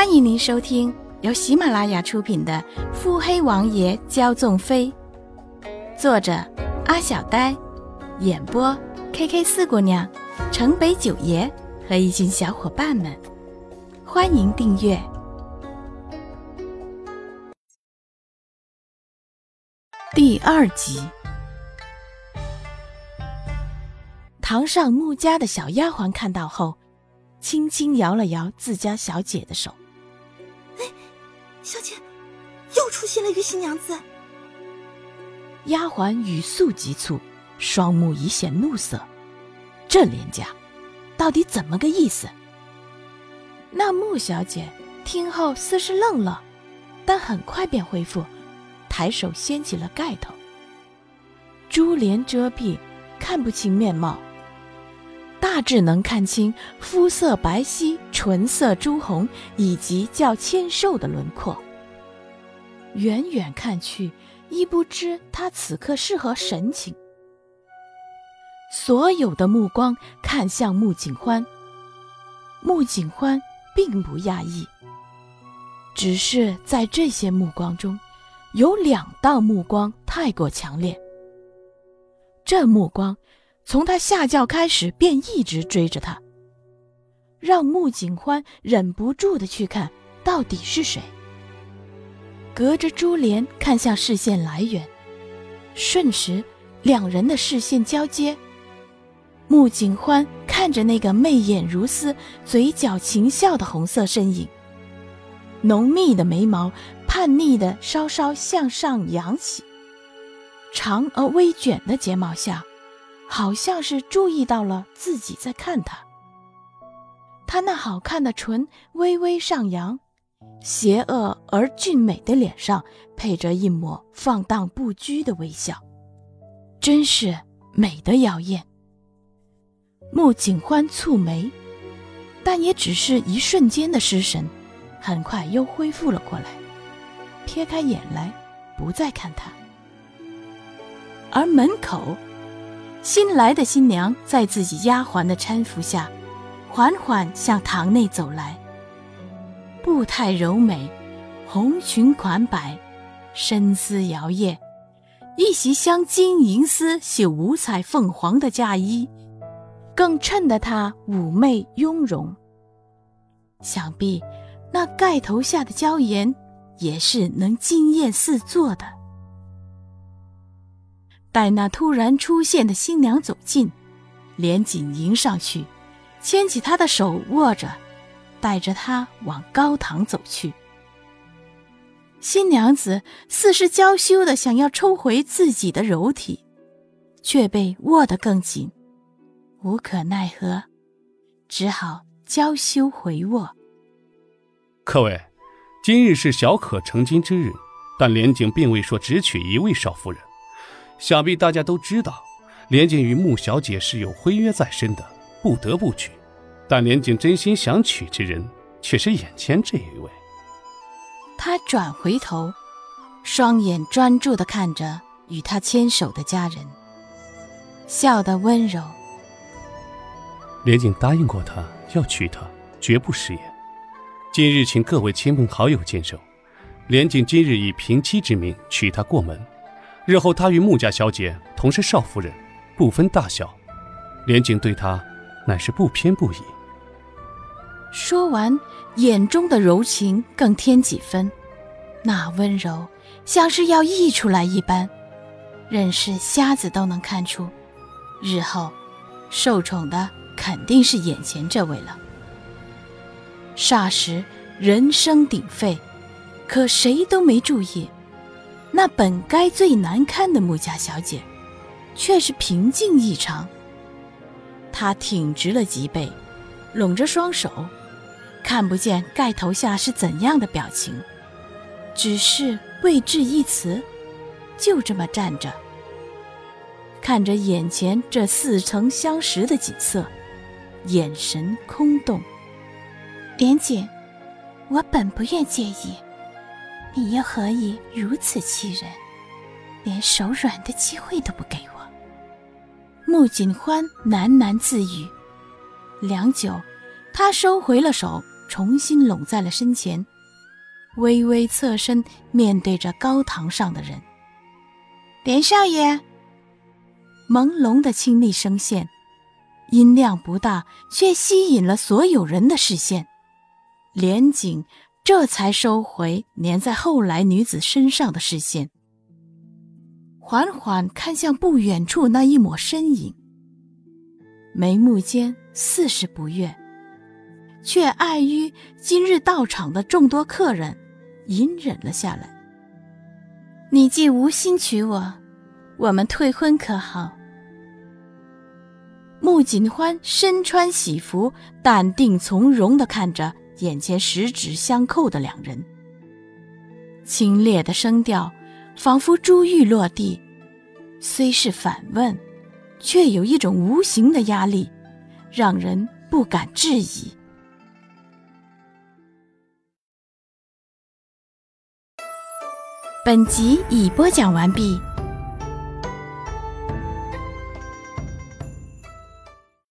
欢迎您收听由喜马拉雅出品的《腹黑王爷骄纵妃》，作者阿小呆，演播 K K 四姑娘、城北九爷和一群小伙伴们。欢迎订阅第二集。堂上穆家的小丫鬟看到后，轻轻摇了摇自家小姐的手。又出现了一个新娘子。丫鬟语速急促，双目已显怒色。这连家，到底怎么个意思？那穆小姐听后似是愣了，但很快便恢复，抬手掀起了盖头。珠帘遮蔽，看不清面貌。大致能看清肤色白皙、唇色朱红以及较纤瘦的轮廓。远远看去，亦不知他此刻是何神情。所有的目光看向穆景欢，穆景欢并不讶异，只是在这些目光中，有两道目光太过强烈。这目光。从他下轿开始，便一直追着他，让穆景欢忍不住的去看，到底是谁。隔着珠帘看向视线来源，瞬时两人的视线交接。穆景欢看着那个媚眼如丝、嘴角噙笑的红色身影，浓密的眉毛叛逆的稍稍向上扬起，长而微卷的睫毛下。好像是注意到了自己在看他，他那好看的唇微微上扬，邪恶而俊美的脸上配着一抹放荡不拘的微笑，真是美得妖艳。穆景欢蹙眉，但也只是一瞬间的失神，很快又恢复了过来，撇开眼来，不再看他。而门口。新来的新娘在自己丫鬟的搀扶下，缓缓向堂内走来。步态柔美，红裙款摆，身姿摇曳，一袭镶金银丝绣五彩凤凰的嫁衣，更衬得她妩媚雍容。想必那盖头下的娇颜，也是能惊艳四座的。待那突然出现的新娘走近，连锦迎上去，牵起她的手握着，带着他往高堂走去。新娘子似是娇羞的想要抽回自己的柔体，却被握得更紧，无可奈何，只好娇羞回握。各位，今日是小可成亲之日，但连景并未说只娶一位少夫人。想必大家都知道，连景与穆小姐是有婚约在身的，不得不娶。但连景真心想娶之人，却是眼前这一位。他转回头，双眼专注地看着与他牵手的家人，笑得温柔。连景答应过他要娶她，绝不食言。今日请各位亲朋好友见证，连景今日以平妻之名娶她过门。日后她与穆家小姐同是少夫人，不分大小，连景对她乃是不偏不倚。说完，眼中的柔情更添几分，那温柔像是要溢出来一般，任是瞎子都能看出，日后受宠的肯定是眼前这位了。霎时人声鼎沸，可谁都没注意。那本该最难堪的穆家小姐，却是平静异常。她挺直了脊背，拢着双手，看不见盖头下是怎样的表情，只是未置一词，就这么站着，看着眼前这似曾相识的景色，眼神空洞。莲姐，我本不愿介意。你又何以如此欺人，连手软的机会都不给我？穆景欢喃喃自语，良久，他收回了手，重新拢在了身前，微微侧身面对着高堂上的人。连少爷，朦胧的清丽声线，音量不大，却吸引了所有人的视线。连景这才收回粘在后来女子身上的视线，缓缓看向不远处那一抹身影。眉目间似是不悦，却碍于今日到场的众多客人，隐忍了下来。你既无心娶我，我们退婚可好？穆锦欢身穿喜服，淡定从容地看着。眼前十指相扣的两人，清冽的声调仿佛珠玉落地，虽是反问，却有一种无形的压力，让人不敢质疑。本集已播讲完毕。